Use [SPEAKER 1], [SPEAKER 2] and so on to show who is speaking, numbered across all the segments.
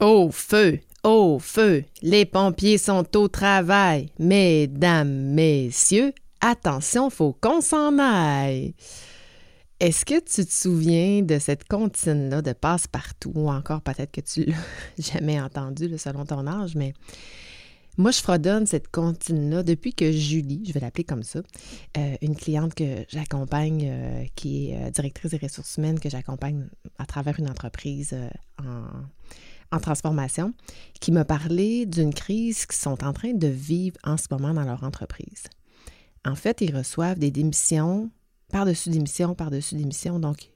[SPEAKER 1] Au feu, au feu, les pompiers sont au travail. Mesdames, messieurs, attention, faut qu'on s'en aille. Est-ce que tu te souviens de cette comptine-là de passe-partout, ou encore peut-être que tu l'as jamais entendue selon ton âge, mais moi, je fredonne cette comptine-là depuis que Julie, je vais l'appeler comme ça, euh, une cliente que j'accompagne, euh, qui est euh, directrice des ressources humaines, que j'accompagne à travers une entreprise en en transformation qui m'a parlé d'une crise qu'ils sont en train de vivre en ce moment dans leur entreprise. En fait, ils reçoivent des démissions par-dessus démissions, par-dessus démissions. Donc,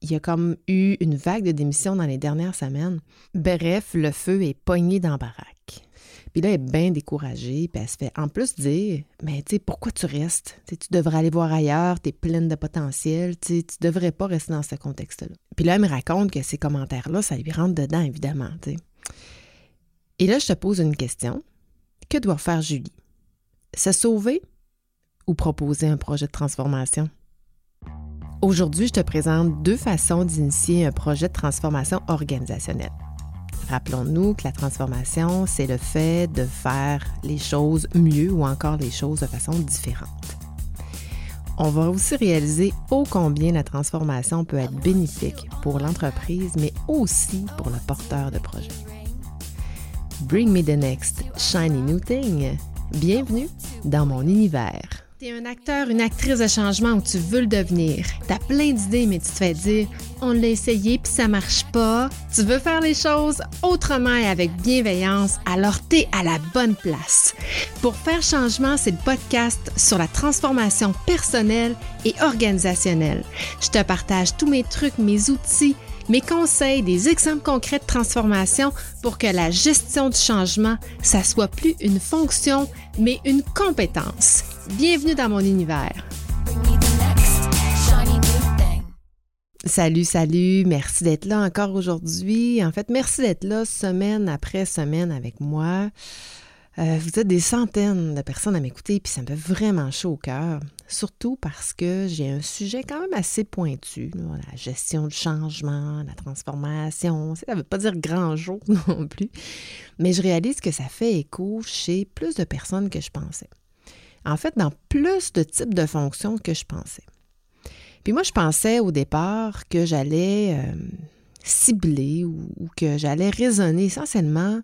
[SPEAKER 1] il y a comme eu une vague de démissions dans les dernières semaines. Bref, le feu est pogné dans la baraque. Puis là, elle est bien découragée, puis elle se fait en plus dire Mais tu sais, pourquoi tu restes? Tu devrais aller voir ailleurs, tu es pleine de potentiel, tu ne devrais pas rester dans ce contexte-là. Puis là, elle me raconte que ces commentaires-là, ça lui rentre dedans, évidemment. Et là, je te pose une question Que doit faire Julie? Se sauver ou proposer un projet de transformation? Aujourd'hui, je te présente deux façons d'initier un projet de transformation organisationnelle. Rappelons-nous que la transformation, c'est le fait de faire les choses mieux ou encore les choses de façon différente. On va aussi réaliser ô combien la transformation peut être bénéfique pour l'entreprise, mais aussi pour le porteur de projet. Bring me the next shiny new thing. Bienvenue dans mon univers. T'es un acteur, une actrice de changement où tu veux le devenir. T'as plein d'idées, mais tu te fais dire on l'a essayé puis ça marche pas. Tu veux faire les choses autrement et avec bienveillance, alors t'es à la bonne place. Pour faire changement, c'est le podcast sur la transformation personnelle et organisationnelle. Je te partage tous mes trucs, mes outils mes conseils, des exemples concrets de transformation pour que la gestion du changement, ça soit plus une fonction, mais une compétence. Bienvenue dans mon univers. Salut, salut, merci d'être là encore aujourd'hui. En fait, merci d'être là semaine après semaine avec moi. Euh, vous êtes des centaines de personnes à m'écouter, puis ça me fait vraiment chaud au cœur, surtout parce que j'ai un sujet quand même assez pointu, la gestion du changement, la transformation. Ça ne veut pas dire grand jour non plus, mais je réalise que ça fait écho chez plus de personnes que je pensais. En fait, dans plus de types de fonctions que je pensais. Puis moi, je pensais au départ que j'allais euh, cibler ou, que j'allais raisonner essentiellement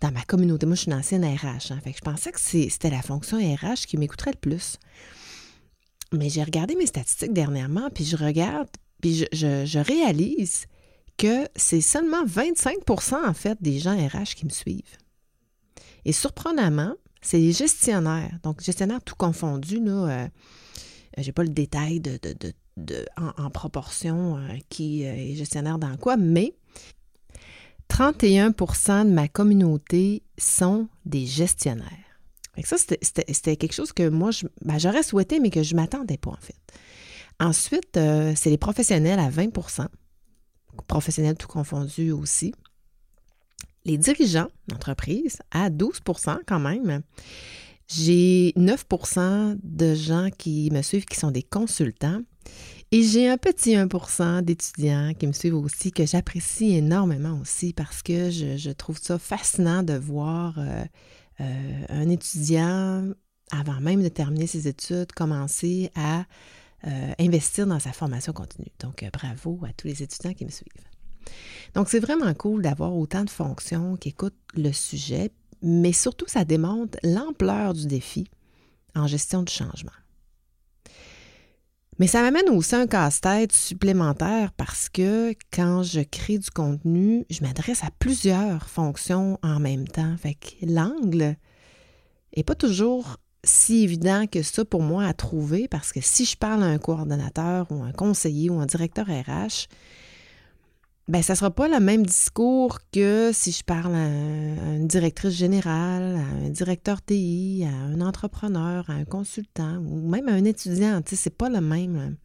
[SPEAKER 1] dans ma communauté. Moi, je suis une ancienne RH. Hein, fait je pensais que c'était la fonction RH qui m'écouterait le plus. Mais j'ai regardé mes statistiques dernièrement, puis je regarde, puis je, réalise que c'est seulement 25% en fait des gens RH qui me suivent. Et surprenamment, c'est les gestionnaires, donc gestionnaires tout confondus, là, euh, j'ai pas le détail de, de, en, proportion euh, qui euh, est gestionnaire dans quoi, mais 31% de ma communauté sont des gestionnaires. Ça, c'était quelque chose que moi, ben, j'aurais souhaité, mais que je ne m'attendais pas, en fait. Ensuite, euh, c'est les professionnels à 20% professionnels tout confondus aussi. Les dirigeants d'entreprise à 12% quand même. J'ai 9% de gens qui me suivent qui sont des consultants et j'ai un petit 1% d'étudiants qui me suivent aussi, que j'apprécie énormément aussi parce que je, trouve ça fascinant de voir euh, euh, un étudiant, avant même de terminer ses études, commencer à euh, investir dans sa formation continue. Donc, bravo à tous les étudiants qui me suivent. Donc, c'est vraiment cool d'avoir autant de fonctions qui écoutent le sujet, mais surtout, ça démontre l'ampleur du défi en gestion du changement. Mais ça m'amène aussi un casse-tête supplémentaire parce que quand je crée du contenu, je m'adresse à plusieurs fonctions en même temps. Fait que l'angle n'est pas toujours si évident que ça pour moi à trouver parce que si je parle à un coordonnateur ou un conseiller ou un directeur RH, ben ça sera pas le même discours que si je parle à, une directrice générale, à un directeur TI, à un entrepreneur, à un consultant ou même à un étudiant. Tu sais, c'est pas le même.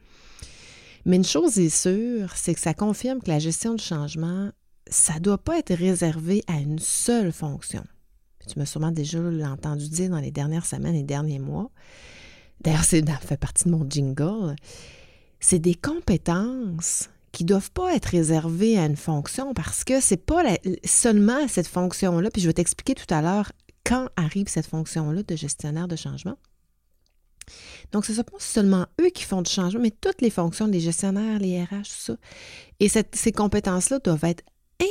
[SPEAKER 1] Mais une chose est sûre, c'est que ça confirme que la gestion du changement, ça doit pas être réservé à une seule fonction. Tu m'as sûrement déjà entendu dire dans les dernières semaines et derniers mois. D'ailleurs, ça fait partie de mon jingle. C'est des compétences qui ne doivent pas être réservés à une fonction parce que c'est pas seulement cette fonction-là, puis je vais t'expliquer tout à l'heure quand arrive cette fonction-là de gestionnaire de changement. Donc, ce ne sont pas seulement eux qui font du changement, mais toutes les fonctions, les gestionnaires, les RH, tout ça. Et ces compétences-là doivent être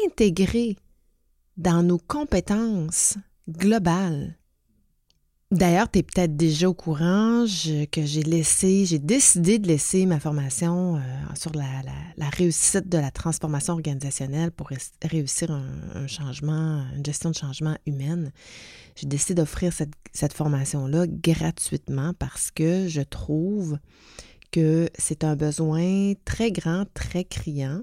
[SPEAKER 1] intégrées dans nos compétences globales D'ailleurs, tu es peut-être déjà au courant que j'ai laissé, j'ai décidé de laisser ma formation euh, sur la, réussite de la transformation organisationnelle pour réussir un, changement, une gestion de changement humaine. J'ai décidé d'offrir cette formation-là gratuitement parce que je trouve que c'est un besoin très grand, très criant.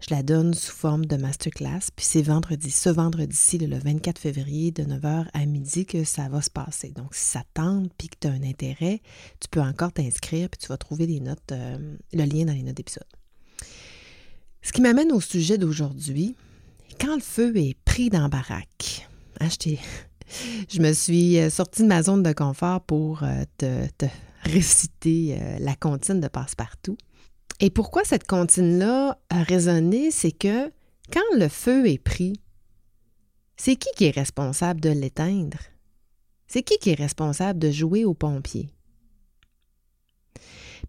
[SPEAKER 1] Je la donne sous forme de masterclass, puis c'est vendredi, ce vendredi-ci, le 24 février, de 9h à midi, que ça va se passer. Donc, si ça tente, puis que tu as un intérêt, tu peux encore t'inscrire, puis tu vas trouver les notes, euh, le lien dans les notes d'épisode. Ce qui m'amène au sujet d'aujourd'hui, quand le feu est pris dans la baraque. Hein, je, me suis euh, sortie de ma zone de confort pour euh, te, te réciter la comptine de passe-partout. Et pourquoi cette comptine-là a résonné, c'est que quand le feu est pris, c'est qui qui est responsable de l'éteindre? C'est qui qui est responsable de jouer aux pompiers?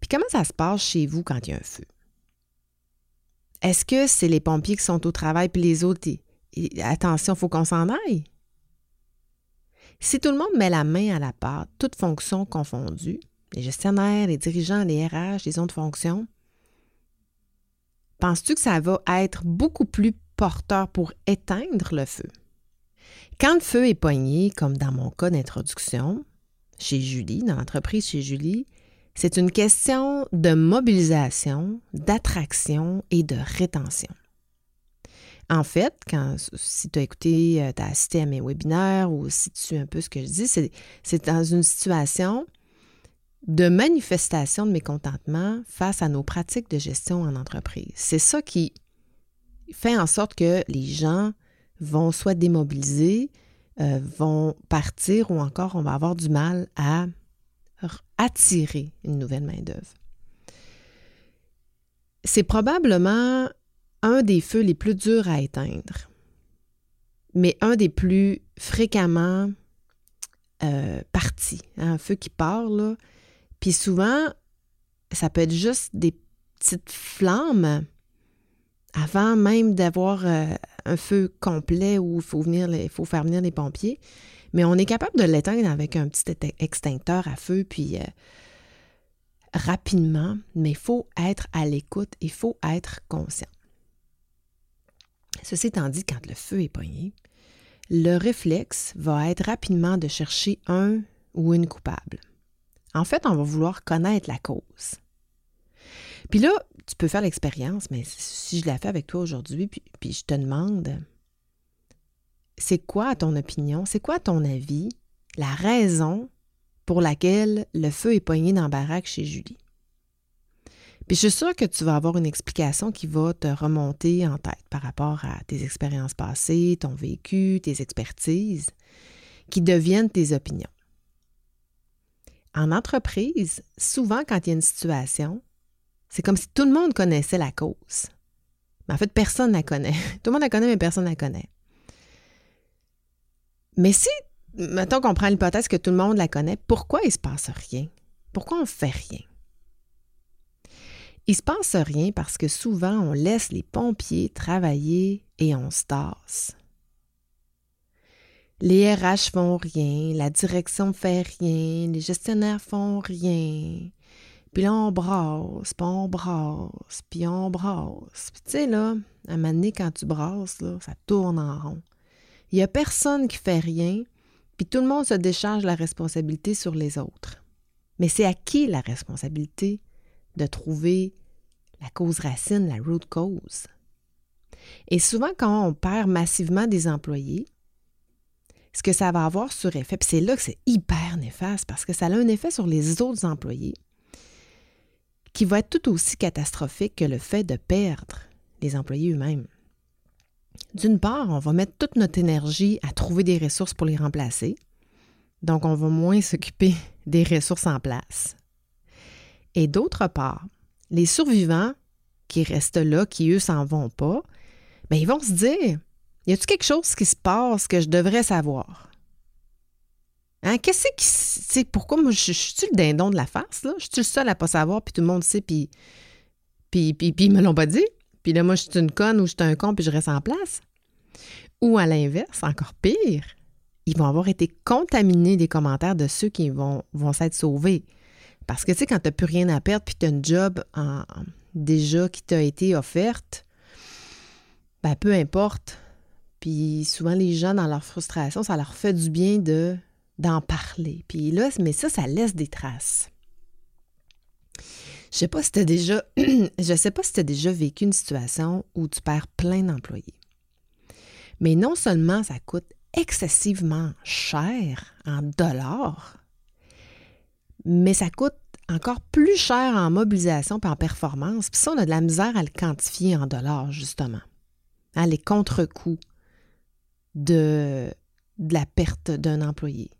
[SPEAKER 1] Puis comment ça se passe chez vous quand il y a un feu? Est-ce que c'est les pompiers qui sont au travail puis les autres, attention, il faut qu'on s'en aille? Si tout le monde met la main à la pâte, toutes fonctions confondues, les gestionnaires, les dirigeants, les RH, les autres fonctions, penses-tu que ça va être beaucoup plus porteur pour éteindre le feu? Quand le feu est poigné, comme dans mon cas d'introduction, chez Julie, dans l'entreprise chez Julie, c'est une question de mobilisation, d'attraction et de rétention. En fait, quand, si tu as écouté, euh, tu as assisté à mes webinaires ou si tu un peu ce que je dis, c'est dans une situation de manifestation de mécontentement face à nos pratiques de gestion en entreprise. C'est ça qui fait en sorte que les gens vont soit démobiliser, euh, vont partir ou encore on va avoir du mal à attirer une nouvelle main-d'œuvre. C'est probablement un des feux les plus durs à éteindre, mais un des plus fréquemment euh, partis. Un feu qui part, là, puis souvent, ça peut être juste des petites flammes avant même d'avoir euh, un feu complet où il faut, il faut faire venir les pompiers. Mais on est capable de l'éteindre avec un petit extincteur à feu, puis euh, rapidement, mais il faut être à l'écoute, il faut être conscient. Ceci étant dit, quand le feu est poigné, le réflexe va être rapidement de chercher un ou une coupable. En fait, on va vouloir connaître la cause. Puis là, tu peux faire l'expérience, mais si je la fais avec toi aujourd'hui, puis, je te demande, c'est quoi, ton opinion, c'est quoi, ton avis, la raison pour laquelle le feu est poigné dans la baraque chez Julie? Puis je suis sûre que tu vas avoir une explication qui va te remonter en tête par rapport à tes expériences passées, ton vécu, tes expertises, qui deviennent tes opinions. En entreprise, souvent quand il y a une situation, c'est comme si tout le monde connaissait la cause. Mais en fait, personne ne la connaît. Tout le monde la connaît, mais personne ne la connaît. Mais si, mettons qu'on prend l'hypothèse que tout le monde la connaît, pourquoi il ne se passe rien? Pourquoi on ne fait rien? Il ne se passe rien parce que souvent on laisse les pompiers travailler et on se tasse. Les RH font rien, la direction fait rien, les gestionnaires font rien. Puis là, on brasse, puis on brasse, puis on brasse. Puis tu sais, là, à un moment donné, quand tu brasses, ça tourne en rond. Il n'y a personne qui fait rien, puis tout le monde se décharge la responsabilité sur les autres. Mais c'est à qui la responsabilité de trouver la cause racine, la root cause? Et souvent, quand on perd massivement des employés, ce que ça va avoir sur effet, puis c'est là que c'est hyper néfaste parce que ça a un effet sur les autres employés qui va être tout aussi catastrophique que le fait de perdre les employés eux-mêmes. D'une part, on va mettre toute notre énergie à trouver des ressources pour les remplacer, donc on va moins s'occuper des ressources en place. Et d'autre part, les survivants qui restent là, qui eux s'en vont pas, bien, ils vont se dire y a-t-il quelque chose qui se passe que je devrais savoir? Hein, qu'est-ce qui. C'est pourquoi moi, je, suis le dindon de la face, là? Je suis le seul à pas savoir, puis tout le monde sait, puis. Puis, puis, puis ils me l'ont pas dit? Puis là, moi, je suis une conne ou je suis un con, puis je reste en place? Ou à l'inverse, encore pire, ils vont avoir été contaminés des commentaires de ceux qui vont, s'être sauvés. Parce que, tu sais, quand tu plus rien à perdre, puis tu as une job déjà qui t'a été offerte, ben, peu importe. Puis souvent, les gens, dans leur frustration, ça leur fait du bien de d'en parler. Puis là, mais ça, ça laisse des traces. Je sais pas si déjà je sais pas si tu as déjà vécu une situation où tu perds plein d'employés. Mais non seulement ça coûte excessivement cher en dollars, mais ça coûte encore plus cher en mobilisation et en performance. Puis ça, on a de la misère à le quantifier en dollars, justement. Hein, les contre-coups de, la perte d'un employé.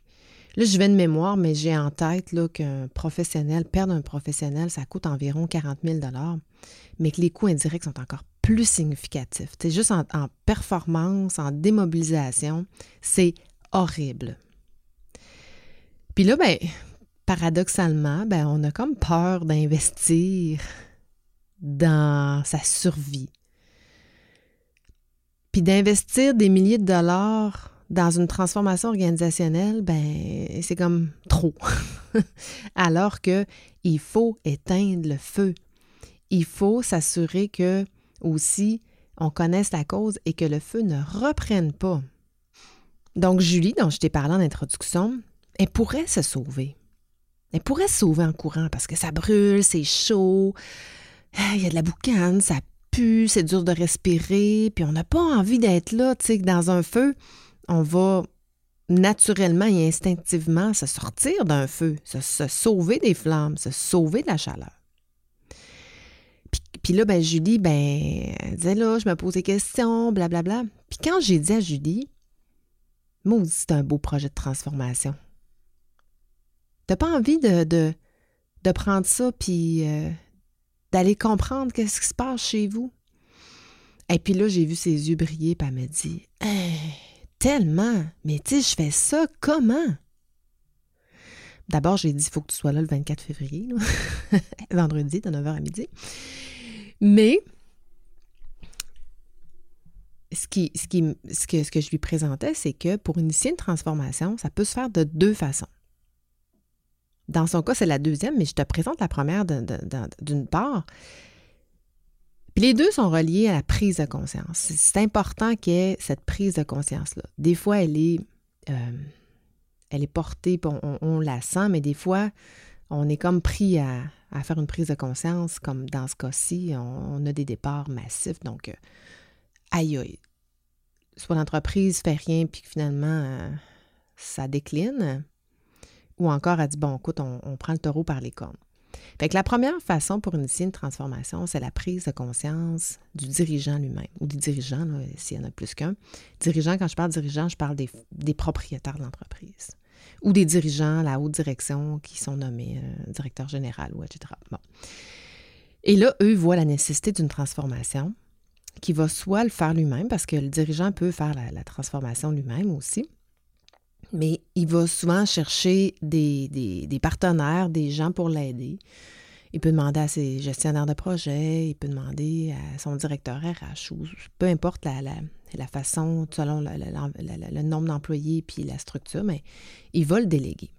[SPEAKER 1] Là, je vais de mémoire, mais j'ai en tête qu'un professionnel, perdre un professionnel, ça coûte environ 40 000 mais que les coûts indirects sont encore plus significatifs. C'est juste en, performance, en démobilisation, c'est horrible. Puis là, ben, paradoxalement, ben, on a comme peur d'investir dans sa survie. Puis d'investir des milliers de dollars dans une transformation organisationnelle, ben c'est comme trop. Alors que il faut éteindre le feu. Il faut s'assurer que aussi on connaisse la cause et que le feu ne reprenne pas. Donc Julie, dont je t'ai parlé en introduction, elle pourrait se sauver. Elle pourrait se sauver en courant parce que ça brûle, c'est chaud, il y a de la boucane, ça c'est dur de respirer, puis on n'a pas envie d'être là, tu sais, dans un feu on va naturellement et instinctivement se sortir d'un feu, se, sauver des flammes, se sauver de la chaleur. Puis, là, ben, Julie, ben, elle disait là, je me pose des questions, blablabla. Puis quand j'ai dit à Julie, moi c'est un beau projet de transformation. T'as pas envie de, de, prendre ça puis euh, d'aller comprendre qu'est-ce qui se passe chez vous? Et puis là, j'ai vu ses yeux briller, puis elle m'a dit tellement. Mais tu sais, je fais ça comment? D'abord, j'ai dit, il faut que tu sois là le 24 février, vendredi, de 9h à midi. Mais ce, que, ce que je lui présentais, c'est que pour initier une transformation, ça peut se faire de deux façons. Dans son cas, c'est la deuxième, mais je te présente la première d'une part. Puis les deux sont reliés à la prise de conscience. C'est important qu'il y ait cette prise de conscience-là. Des fois, elle est, euh, elle est portée, on, on, la sent, mais des fois, on est comme pris à, faire une prise de conscience, comme dans ce cas-ci, on, a des départs massifs. Donc, euh, aïe aïe. Soit l'entreprise fait rien, puis finalement, euh, ça décline, ou encore elle dit, bon, écoute, on, prend le taureau par les cornes. Fait que la première façon pour initier une transformation, c'est la prise de conscience du dirigeant lui-même, ou des dirigeants, s'il y en a plus qu'un. Dirigeant, quand je parle dirigeant, je parle des, propriétaires de l'entreprise, ou des dirigeants la haute direction qui sont nommés euh, directeur général, ou etc. Bon. Et là, eux voient la nécessité d'une transformation qui va soit le faire lui-même, parce que le dirigeant peut faire la transformation lui-même aussi, mais il va souvent chercher des, partenaires, des gens pour l'aider. Il peut demander à ses gestionnaires de projet, il peut demander à son directeur RH ou peu importe la, façon, selon le nombre d'employés puis la structure, mais il va le déléguer.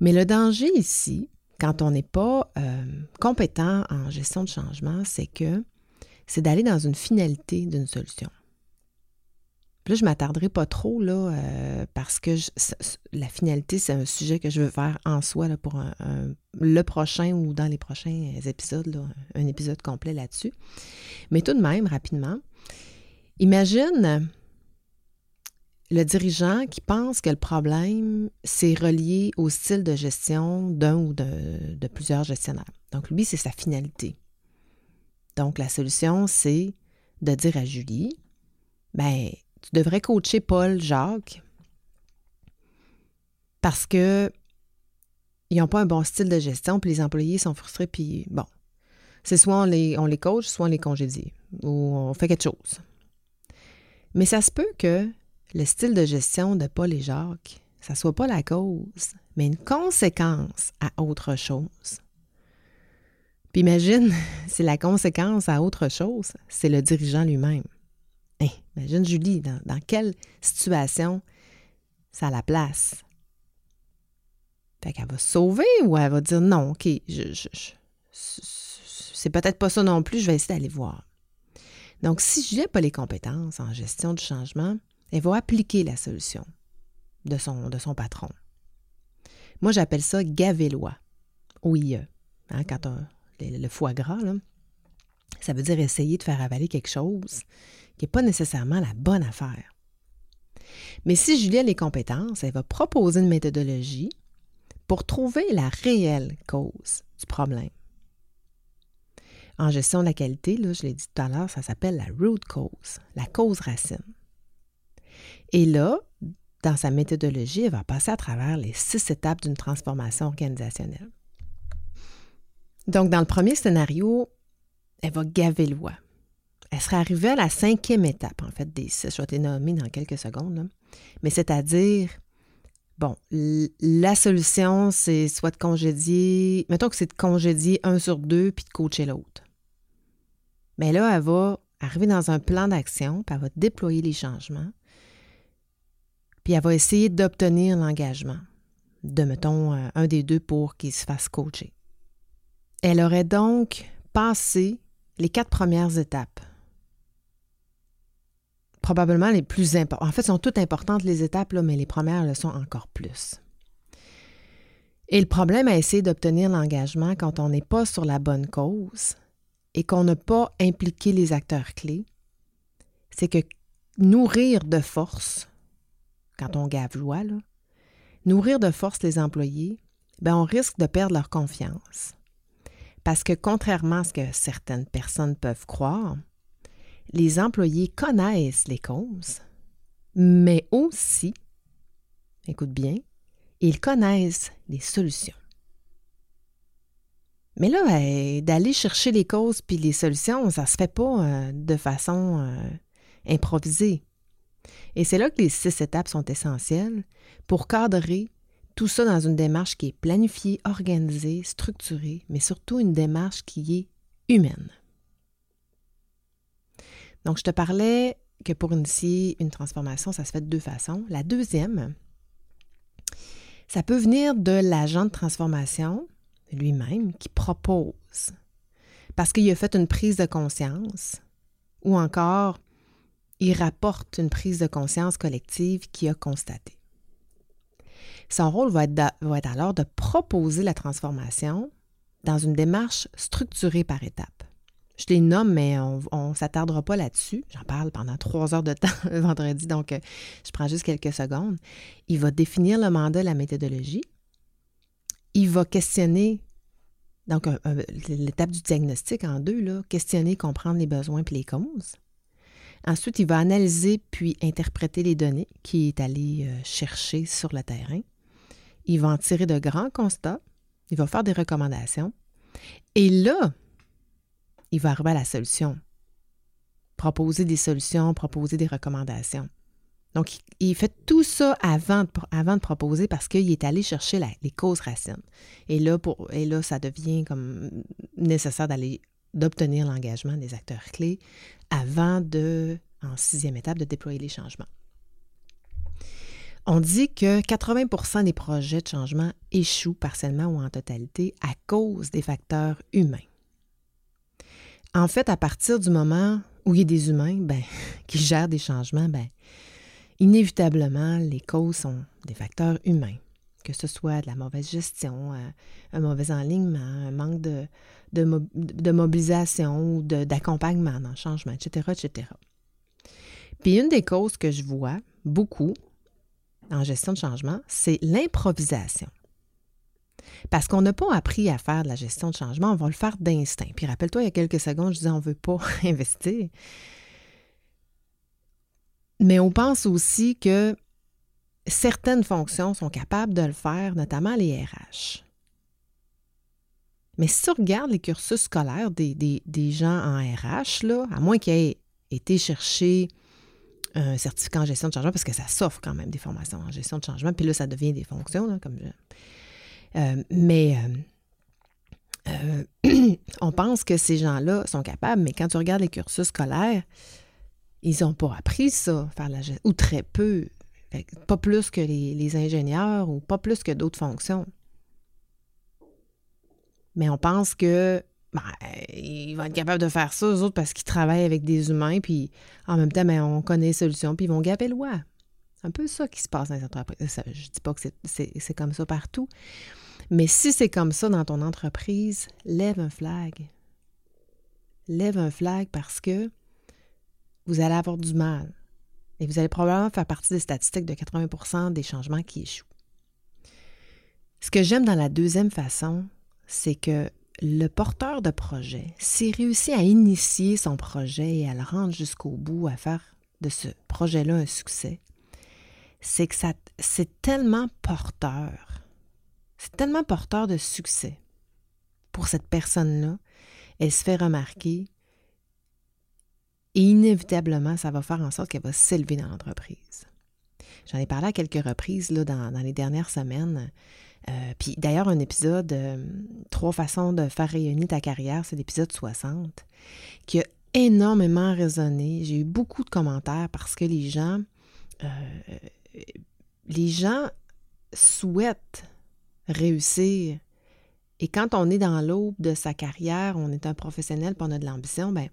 [SPEAKER 1] Mais le danger ici, quand on n'est pas euh, compétent en gestion de changement, c'est que c'est d'aller dans une finalité d'une solution là, je ne m'attarderai pas trop là, euh, parce que la finalité, c'est un sujet que je veux faire en soi là, pour le prochain ou dans les prochains épisodes, un épisode complet là-dessus. Mais tout de même, rapidement, imagine le dirigeant qui pense que le problème, c'est relié au style de gestion d'un ou de, de plusieurs gestionnaires. Donc, lui, c'est sa finalité. Donc, la solution, c'est de dire à Julie, ben, tu devrais coacher Paul, Jacques, parce que ils n'ont pas un bon style de gestion, puis les employés sont frustrés, puis bon. c'est soit on les, on coach, soit on les congédie, ou on fait quelque chose. Mais ça se peut que le style de gestion de Paul et Jacques, ça soit pas la cause, mais une conséquence à autre chose. Puis imagine, si la conséquence à autre chose, c'est le dirigeant lui-même. Imagine Julie, dans, quelle situation ça la place? Fait qu'elle va sauver ou elle va dire non, OK, c'est peut-être pas ça non plus, je vais essayer d'aller voir. Donc, si je n'ai pas les compétences en gestion du changement, elle va appliquer la solution de son, patron. Moi, j'appelle ça gavélois, OIE. Hein, quand le, foie gras, ça veut dire essayer de faire avaler quelque chose qui n'est pas nécessairement la bonne affaire. Mais si Julie a les compétences, elle va proposer une méthodologie pour trouver la réelle cause du problème. En gestion de la qualité, là, je l'ai dit tout à l'heure, ça s'appelle la root cause, la cause racine. Et là, dans sa méthodologie, elle va passer à travers les six étapes d'une transformation organisationnelle. Donc, dans le premier scénario, elle va gaver le Elle serait arrivée à la cinquième étape, en fait, des six. Je vais te nommer dans quelques secondes. Mais c'est-à-dire, bon, la solution, c'est soit de congédier, mettons que c'est de congédier un sur deux puis de coacher l'autre. Mais là, elle va arriver dans un plan d'action, puis elle va déployer les changements, puis elle va essayer d'obtenir l'engagement de, mettons, euh, un des deux pour qu'il se fasse coacher. Elle aurait donc passé les quatre premières étapes. Probablement les plus importantes. En fait, sont toutes importantes les étapes, là, mais les premières le sont encore plus. Et le problème à essayer d'obtenir l'engagement quand on n'est pas sur la bonne cause, et qu'on n'a pas impliqué les acteurs clés, c'est que nourrir de force, quand on gave loi, nourrir de force les employés, ben on risque de perdre leur confiance. Parce que contrairement à ce que certaines personnes peuvent croire, les employés connaissent les causes, mais aussi, écoute bien, ils connaissent les solutions. Mais là, ben, d'aller chercher les causes puis les solutions, ça se fait pas euh, de façon euh, improvisée. Et c'est là que les six étapes sont essentielles pour cadrer tout ça dans une démarche qui est planifiée, organisée, structurée, mais surtout une démarche qui est humaine. Donc, je te parlais que pour initier une transformation, ça se fait de deux façons. La deuxième, ça peut venir de l'agent de transformation lui-même qui propose parce qu'il a fait une prise de conscience ou encore il rapporte une prise de conscience collective qu'il a constatée. Son rôle va être, va être alors de proposer la transformation dans une démarche structurée par étapes. Je les nomme, mais on ne s'attardera pas là-dessus. J'en parle pendant trois heures de temps vendredi, donc euh, je prends juste quelques secondes. Il va définir le mandat, la méthodologie. Il va questionner, donc l'étape du diagnostic en deux, là, questionner, comprendre les besoins puis les causes. Ensuite, il va analyser puis interpréter les données qu'il est allé euh, chercher sur le terrain. Il va en tirer de grands constats. Il va faire des recommandations. Et là, il va arriver à la solution. Proposer des solutions, proposer des recommandations. Donc, il fait tout ça avant de, proposer parce qu'il est allé chercher les causes racines. Et là, ça devient comme nécessaire d'obtenir l'engagement des acteurs clés avant de, en sixième étape, de déployer les changements. On dit que 80% des projets de changement échouent partiellement ou en totalité à cause des facteurs humains. En fait, à partir du moment où il y a des humains ben, qui gèrent des changements, ben, inévitablement, les causes sont des facteurs humains, que ce soit de la mauvaise gestion, euh, un mauvais enlignement, un manque de, mobilisation ou d'accompagnement dans le changement, etc., etc. Puis une des causes que je vois beaucoup en gestion de changement, c'est l'improvisation. Parce qu'on n'a pas appris à faire de la gestion de changement, on va le faire d'instinct. Puis rappelle-toi, il y a quelques secondes, je disais on ne veut pas investir. Mais on pense aussi que certaines fonctions sont capables de le faire, notamment les RH. Mais si tu regardes les cursus scolaires des, gens en RH, à moins qu'ils aient été chercher un certificat en gestion de changement, parce que ça s'offre quand même des formations en gestion de changement, puis là, ça devient des fonctions, comme euh, mais euh, euh, on pense que ces gens-là sont capables, mais quand tu regardes les cursus scolaires, ils n'ont pas appris ça, faire la ou très peu. Pas plus que les, les ingénieurs ou pas plus que d'autres fonctions. Mais on pense que ben, ils vont être capables de faire ça, eux autres, parce qu'ils travaillent avec des humains, puis en même temps, ben, on connaît les solutions, puis ils vont gaper le loi. Un peu ça qui se passe dans les entreprises. je ne dis pas que c'est comme ça partout, mais si c'est comme ça dans ton entreprise, lève un flag. Lève un flag parce que vous allez avoir du mal. Et vous allez probablement faire partie des statistiques de 80% des changements qui échouent. Ce que j'aime dans la deuxième façon, c'est que le porteur de projet, s'il réussit à initier son projet et à le rendre jusqu'au bout, à faire de ce projet-là un succès, c'est que c'est tellement porteur, c'est tellement porteur de succès pour cette personne-là. Elle se fait remarquer et inévitablement, ça va faire en sorte qu'elle va s'élever dans l'entreprise. J'en ai parlé à quelques reprises là, dans, les dernières semaines. Euh, puis d'ailleurs, un épisode, euh, Trois façons de faire rayonner ta carrière, c'est l'épisode 60, qui a énormément résonné. J'ai eu beaucoup de commentaires parce que les gens, euh, les gens souhaitent réussir. Et quand on est dans l'aube de sa carrière, on est un professionnel, puis on a de l'ambition, ben,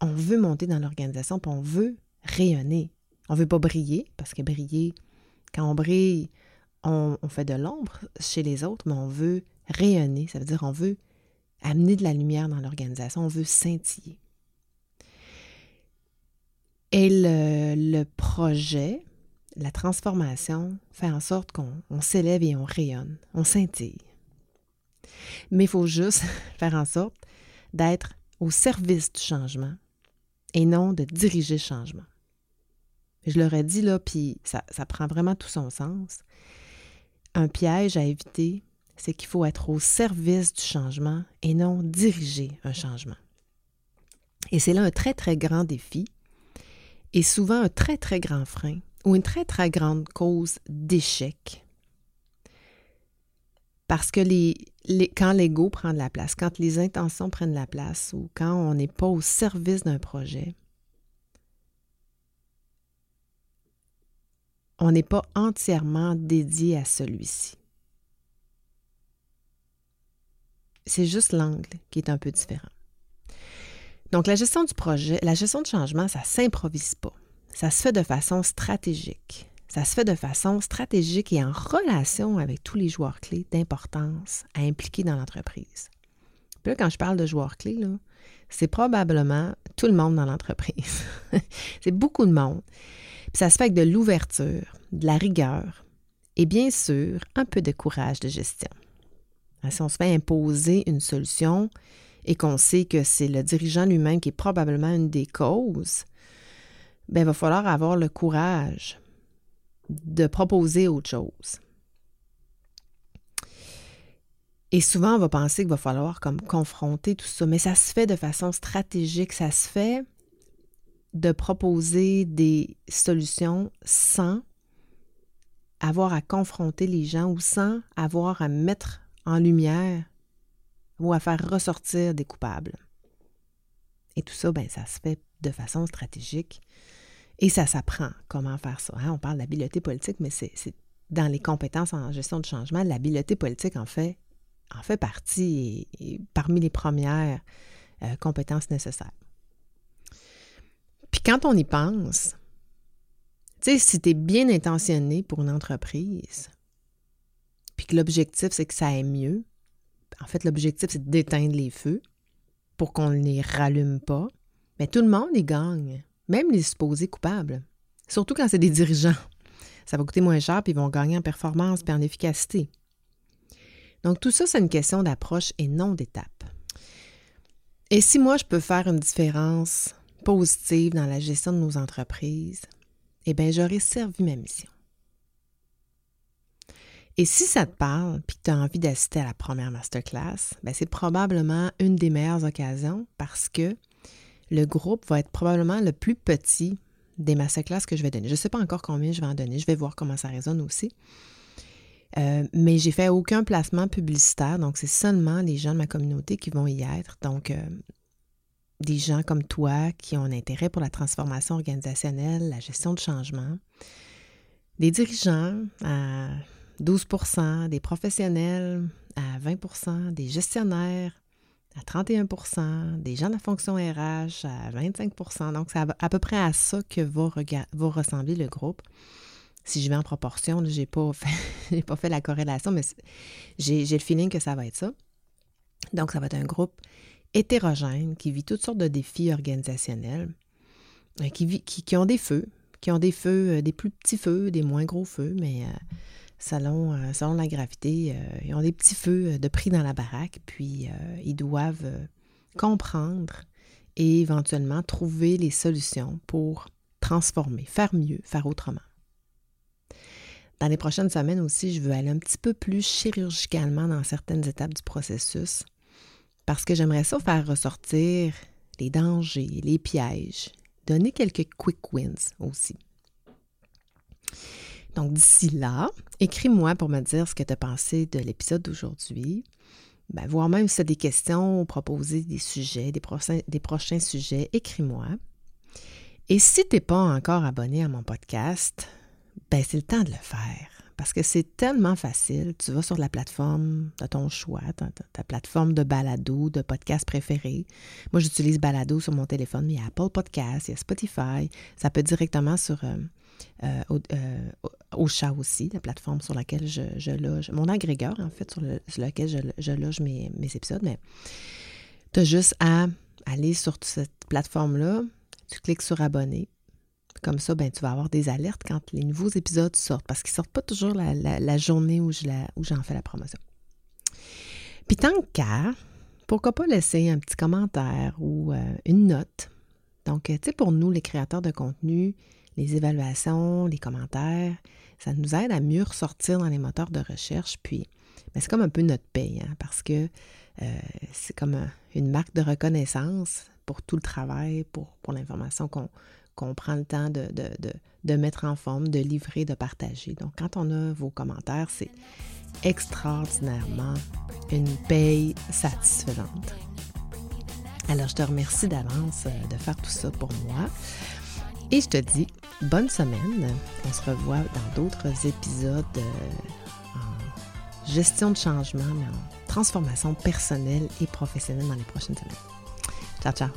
[SPEAKER 1] on veut monter dans l'organisation, puis on veut rayonner. On ne veut pas briller, parce que briller, quand on brille, on, fait de l'ombre chez les autres, mais on veut rayonner. Ça veut dire on veut amener de la lumière dans l'organisation, on veut scintiller. Et le, projet, la transformation, fait en sorte qu'on s'élève et on rayonne, on scintille. Mais il faut juste faire en sorte d'être au service du changement et non de diriger le changement. Je leur ai dit là, puis ça prend vraiment tout son sens un piège à éviter, c'est qu'il faut être au service du changement et non diriger un changement. Et c'est là un très, très grand défi et souvent un très, très grand frein ou une très, très grande cause d'échec. Parce que les, quand l'ego prend de la place, quand les intentions prennent la place ou quand on n'est pas au service d'un projet, on n'est pas entièrement dédié à celui-ci. C'est juste l'angle qui est un peu différent. Donc, la gestion du projet, la gestion de changement, ça ne s'improvise pas. Ça se fait de façon stratégique. Ça se fait de façon stratégique et en relation avec tous les joueurs clés d'importance à impliquer dans l'entreprise. Là, quand je parle de joueurs clés, c'est probablement tout le monde dans l'entreprise. c'est beaucoup de monde ça se fait avec de l'ouverture, de la rigueur et bien sûr un peu de courage de gestion. Hein, si on se fait imposer une solution et qu'on sait que c'est le dirigeant lui-même qui est probablement une des causes, bien, il va falloir avoir le courage de proposer autre chose. Et souvent, on va penser qu'il va falloir comme confronter tout ça, mais ça se fait de façon stratégique, ça se fait de proposer des solutions sans avoir à confronter les gens ou sans avoir à mettre en lumière ou à faire ressortir des coupables. Et tout ça, ben, ça se fait de façon stratégique et ça s'apprend comment faire ça. Hein. On parle d'habileté politique, mais c'est dans les compétences en gestion de changement, l'habileté politique en fait, en fait partie et, parmi les premières euh, compétences nécessaires. Puis quand on y pense, tu sais, si tu es bien intentionné pour une entreprise, puis que l'objectif, c'est que ça aille mieux, en fait, l'objectif, c'est d'éteindre les feux pour qu'on ne les rallume pas, mais tout le monde y gagne, même les supposés coupables. Surtout quand c'est des dirigeants. Ça va coûter moins cher, puis ils vont gagner en performance et en efficacité. Donc, tout ça, c'est une question d'approche et non d'étape. Et si moi, je peux faire une différence positive dans la gestion de nos entreprises, eh bien, j'aurais servi ma mission. Et si ça te parle, puis que tu as envie d'assister à la première masterclass, ben c'est probablement une des meilleures occasions parce que le groupe va être probablement le plus petit des masterclass que je vais donner. Je ne sais pas encore combien je vais en donner. Je vais voir comment ça résonne aussi. Euh, mais j'ai fait aucun placement publicitaire, donc c'est seulement les gens de ma communauté qui vont y être. Donc, euh, des gens comme toi qui ont un intérêt pour la transformation organisationnelle, la gestion de changement, des dirigeants à 12% des professionnels à 20% des gestionnaires à 31% des gens de la fonction RH à 25% Donc, c'est à peu près à ça que va, ressembler le groupe. Si je vais en proportion, je n'ai pas, fait, la corrélation, mais j'ai le feeling que ça va être ça. Donc, ça va être un groupe hétérogène qui vit toutes sortes de défis organisationnels, euh, qui, qui, ont des feux, qui ont des feux, euh, des plus petits feux, des moins gros feux, mais euh, selon, selon la gravité, ils ont des petits feux de prix dans la baraque, puis ils doivent comprendre et éventuellement trouver les solutions pour transformer, faire mieux, faire autrement. Dans les prochaines semaines aussi, je veux aller un petit peu plus chirurgicalement dans certaines étapes du processus parce que j'aimerais ça faire ressortir les dangers, les pièges, donner quelques quick wins aussi. Donc d'ici là, écris-moi pour me dire ce que tu as pensé de l'épisode d'aujourd'hui. Ben, voire même si tu as des questions, proposer des sujets, des prochains, sujets, écris-moi. Et si tu n'es pas encore abonné à mon podcast, ben c'est le temps de le faire parce que c'est tellement facile. Tu vas sur la plateforme de ton choix, ta, plateforme de balado, de podcast préféré. Moi, j'utilise balado sur mon téléphone, mais il y a Apple Podcast, il y a Spotify. Ça peut directement sur euh, euh, euh, au, chat aussi, la plateforme sur laquelle je, loge, mon agrégeur, en fait, sur, lequel je, loge mes, mes, épisodes. Mais tu as juste à aller sur cette plateforme-là, tu cliques sur abonner, comme ça, ben, tu vas avoir des alertes quand les nouveaux épisodes sortent, parce qu'ils ne sortent pas toujours la, journée où, j'en fais la promotion. Puis tant qu'à, pourquoi pas laisser un petit commentaire ou euh, une note. Donc, tu sais, pour nous, les créateurs de contenu, les évaluations, les commentaires, ça nous aide à mieux ressortir dans les moteurs de recherche. Puis, ben, c'est comme un peu notre paye, hein, parce que euh, c'est comme une marque de reconnaissance pour tout le travail, pour, l'information qu'on prend le temps de, de, mettre en forme, de livrer, de partager. Donc, quand on a vos commentaires, c'est extraordinairement une paye satisfaisante. Alors, je te remercie d'avance euh, de faire tout ça pour moi. Et je te dis bonne semaine. On se revoit dans d'autres épisodes euh, en gestion de changement, mais en transformation personnelle et professionnelle dans les prochaines semaines. Ciao, ciao.